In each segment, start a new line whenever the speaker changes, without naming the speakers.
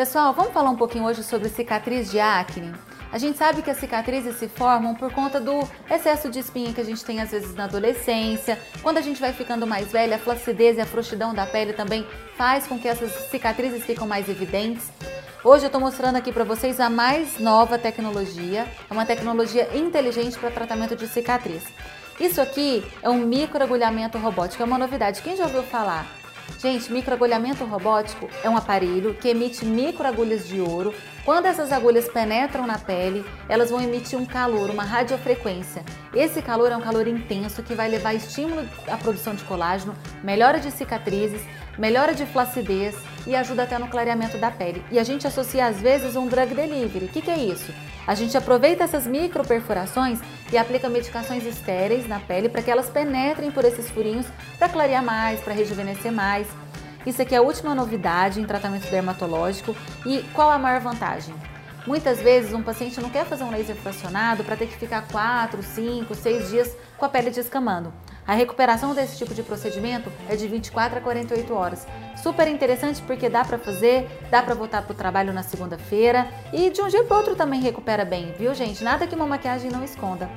Pessoal, vamos falar um pouquinho hoje sobre cicatriz de acne? A gente sabe que as cicatrizes se formam por conta do excesso de espinha que a gente tem às vezes na adolescência. Quando a gente vai ficando mais velha, a flacidez e a frouxidão da pele também faz com que essas cicatrizes ficam mais evidentes. Hoje eu estou mostrando aqui para vocês a mais nova tecnologia, é uma tecnologia inteligente para tratamento de cicatriz. Isso aqui é um microagulhamento robótico, é uma novidade. Quem já ouviu falar? Gente, microagulhamento robótico é um aparelho que emite microagulhas de ouro. Quando essas agulhas penetram na pele, elas vão emitir um calor, uma radiofrequência. Esse calor é um calor intenso que vai levar estímulo à produção de colágeno, melhora de cicatrizes, melhora de flacidez e ajuda até no clareamento da pele. E a gente associa às vezes um drug delivery. O que, que é isso? A gente aproveita essas microperfurações e aplica medicações estéreis na pele para que elas penetrem por esses furinhos para clarear mais, para rejuvenescer mais. Isso aqui é a última novidade em tratamento dermatológico e qual a maior vantagem? Muitas vezes um paciente não quer fazer um laser fracionado para ter que ficar 4, 5, 6 dias com a pele descamando. A recuperação desse tipo de procedimento é de 24 a 48 horas. Super interessante porque dá para fazer, dá para voltar para o trabalho na segunda-feira e de um dia para outro também recupera bem, viu gente? Nada que uma maquiagem não esconda.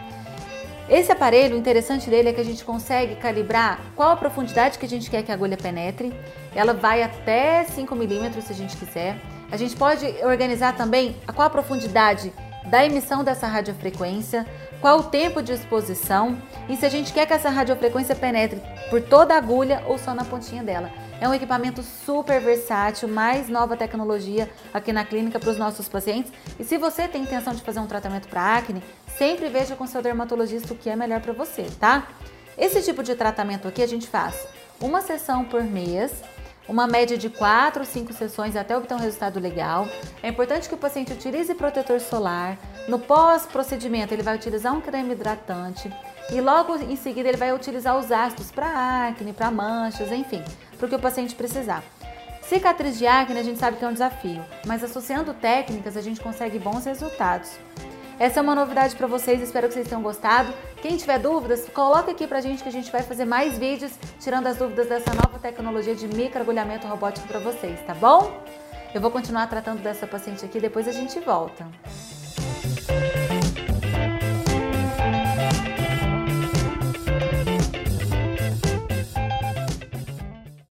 Esse aparelho, o interessante dele é que a gente consegue calibrar qual a profundidade que a gente quer que a agulha penetre. Ela vai até 5 milímetros se a gente quiser. A gente pode organizar também qual a profundidade da emissão dessa radiofrequência, qual o tempo de exposição e se a gente quer que essa radiofrequência penetre por toda a agulha ou só na pontinha dela. É um equipamento super versátil, mais nova tecnologia aqui na clínica para os nossos pacientes. E se você tem intenção de fazer um tratamento para acne, sempre veja com seu dermatologista o que é melhor para você, tá? Esse tipo de tratamento aqui a gente faz uma sessão por mês uma média de 4 ou 5 sessões até obter um resultado legal. É importante que o paciente utilize protetor solar. No pós-procedimento, ele vai utilizar um creme hidratante e logo em seguida ele vai utilizar os ácidos para acne, para manchas, enfim, para o que o paciente precisar. Cicatriz de acne a gente sabe que é um desafio, mas associando técnicas a gente consegue bons resultados. Essa é uma novidade para vocês, espero que vocês tenham gostado. Quem tiver dúvidas, coloca aqui pra gente que a gente vai fazer mais vídeos tirando as dúvidas dessa nova tecnologia de microagulhamento robótico para vocês, tá bom? Eu vou continuar tratando dessa paciente aqui, depois a gente volta.